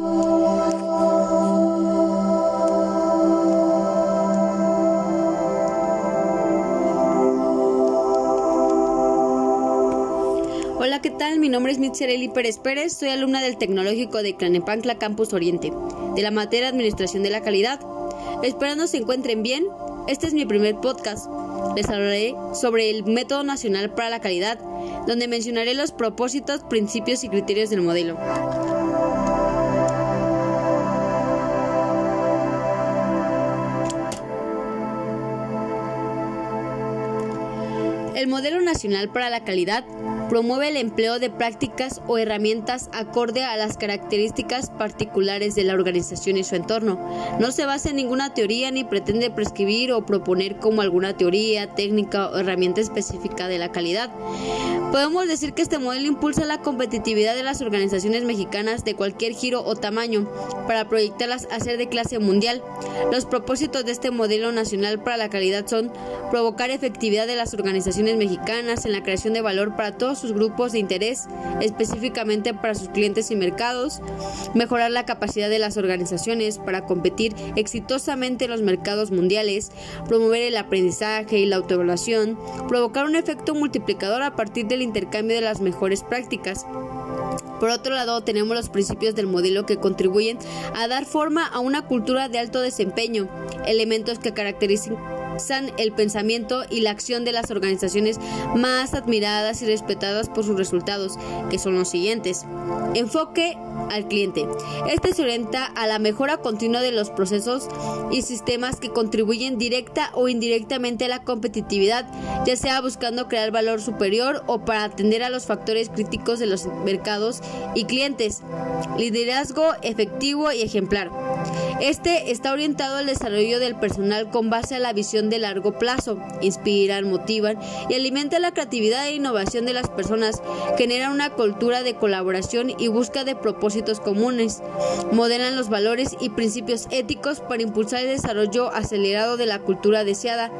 Hola, ¿qué tal? Mi nombre es Mitzereli Pérez Pérez, soy alumna del Tecnológico de Clanepancla Campus Oriente, de la materia Administración de la Calidad. Esperando se encuentren bien, este es mi primer podcast. Les hablaré sobre el Método Nacional para la Calidad, donde mencionaré los propósitos, principios y criterios del modelo. El Modelo Nacional para la Calidad promueve el empleo de prácticas o herramientas acorde a las características particulares de la organización y su entorno. No se basa en ninguna teoría ni pretende prescribir o proponer como alguna teoría, técnica o herramienta específica de la calidad. Podemos decir que este modelo impulsa la competitividad de las organizaciones mexicanas de cualquier giro o tamaño para proyectarlas a ser de clase mundial. Los propósitos de este modelo nacional para la calidad son provocar efectividad de las organizaciones mexicanas en la creación de valor para todos sus grupos de interés, específicamente para sus clientes y mercados, mejorar la capacidad de las organizaciones para competir exitosamente en los mercados mundiales, promover el aprendizaje y la autoevaluación, provocar un efecto multiplicador a partir del intercambio de las mejores prácticas. Por otro lado, tenemos los principios del modelo que contribuyen a dar forma a una cultura de alto desempeño, elementos que caracterizan el pensamiento y la acción de las organizaciones más admiradas y respetadas por sus resultados, que son los siguientes. Enfoque al cliente. Este se orienta a la mejora continua de los procesos y sistemas que contribuyen directa o indirectamente a la competitividad, ya sea buscando crear valor superior o para atender a los factores críticos de los mercados y clientes. Liderazgo efectivo y ejemplar. Este está orientado al desarrollo del personal con base a la visión de largo plazo, inspiran, motivan y alimentan la creatividad e innovación de las personas, generan una cultura de colaboración y busca de propósitos comunes, modelan los valores y principios éticos para impulsar el desarrollo acelerado de la cultura deseada,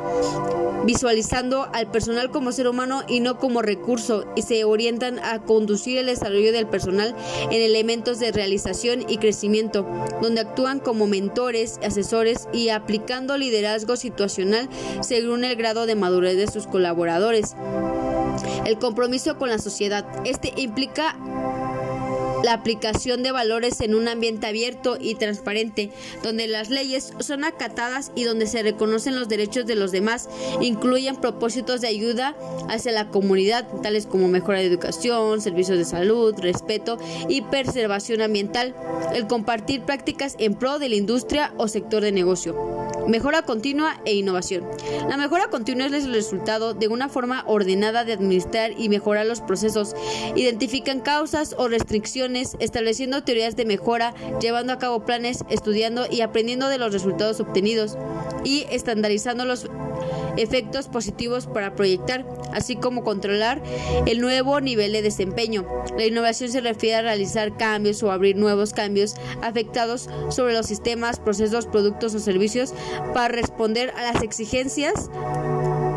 visualizando al personal como ser humano y no como recurso y se orientan a conducir el desarrollo del personal en elementos de realización y crecimiento, donde actúan como mentores, asesores y aplicando liderazgo situacional según el grado de madurez de sus colaboradores. El compromiso con la sociedad. Este implica la aplicación de valores en un ambiente abierto y transparente, donde las leyes son acatadas y donde se reconocen los derechos de los demás, incluyen propósitos de ayuda hacia la comunidad, tales como mejora de educación, servicios de salud, respeto y preservación ambiental, el compartir prácticas en pro de la industria o sector de negocio. Mejora continua e innovación. La mejora continua es el resultado de una forma ordenada de administrar y mejorar los procesos. Identifican causas o restricciones, estableciendo teorías de mejora, llevando a cabo planes, estudiando y aprendiendo de los resultados obtenidos y estandarizando los efectos positivos para proyectar, así como controlar el nuevo nivel de desempeño. La innovación se refiere a realizar cambios o abrir nuevos cambios afectados sobre los sistemas, procesos, productos o servicios para responder a las exigencias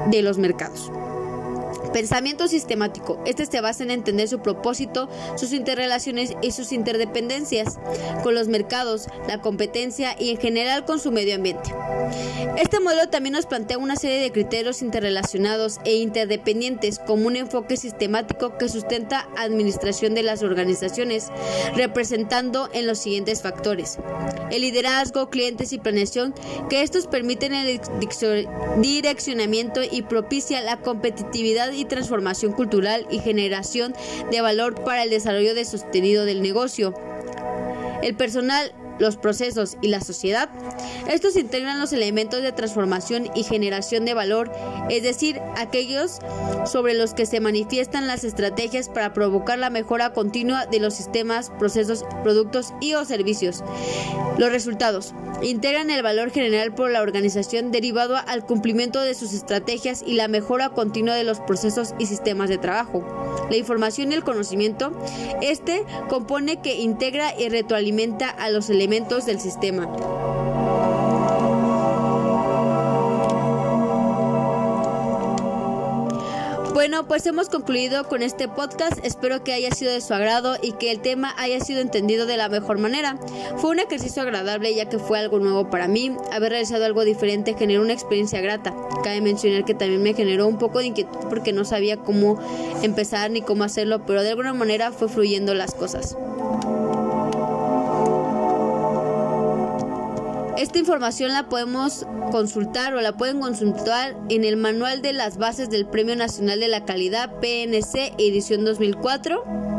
de los mercados. Pensamiento sistemático. Este se basa en entender su propósito, sus interrelaciones y sus interdependencias con los mercados, la competencia y en general con su medio ambiente. Este modelo también nos plantea una serie de criterios interrelacionados e interdependientes como un enfoque sistemático que sustenta administración de las organizaciones, representando en los siguientes factores. El liderazgo, clientes y planeación, que estos permiten el direccionamiento y propicia la competitividad y transformación cultural y generación de valor para el desarrollo de sostenido del negocio. El personal los procesos y la sociedad, estos integran los elementos de transformación y generación de valor, es decir, aquellos sobre los que se manifiestan las estrategias para provocar la mejora continua de los sistemas, procesos, productos y o servicios. Los resultados integran el valor general por la organización derivado al cumplimiento de sus estrategias y la mejora continua de los procesos y sistemas de trabajo. La información y el conocimiento, este compone que integra y retroalimenta a los del sistema. Bueno, pues hemos concluido con este podcast. Espero que haya sido de su agrado y que el tema haya sido entendido de la mejor manera. Fue un ejercicio agradable ya que fue algo nuevo para mí. Haber realizado algo diferente generó una experiencia grata. Cabe mencionar que también me generó un poco de inquietud porque no sabía cómo empezar ni cómo hacerlo, pero de alguna manera fue fluyendo las cosas. Esta información la podemos consultar o la pueden consultar en el Manual de las Bases del Premio Nacional de la Calidad PNC edición 2004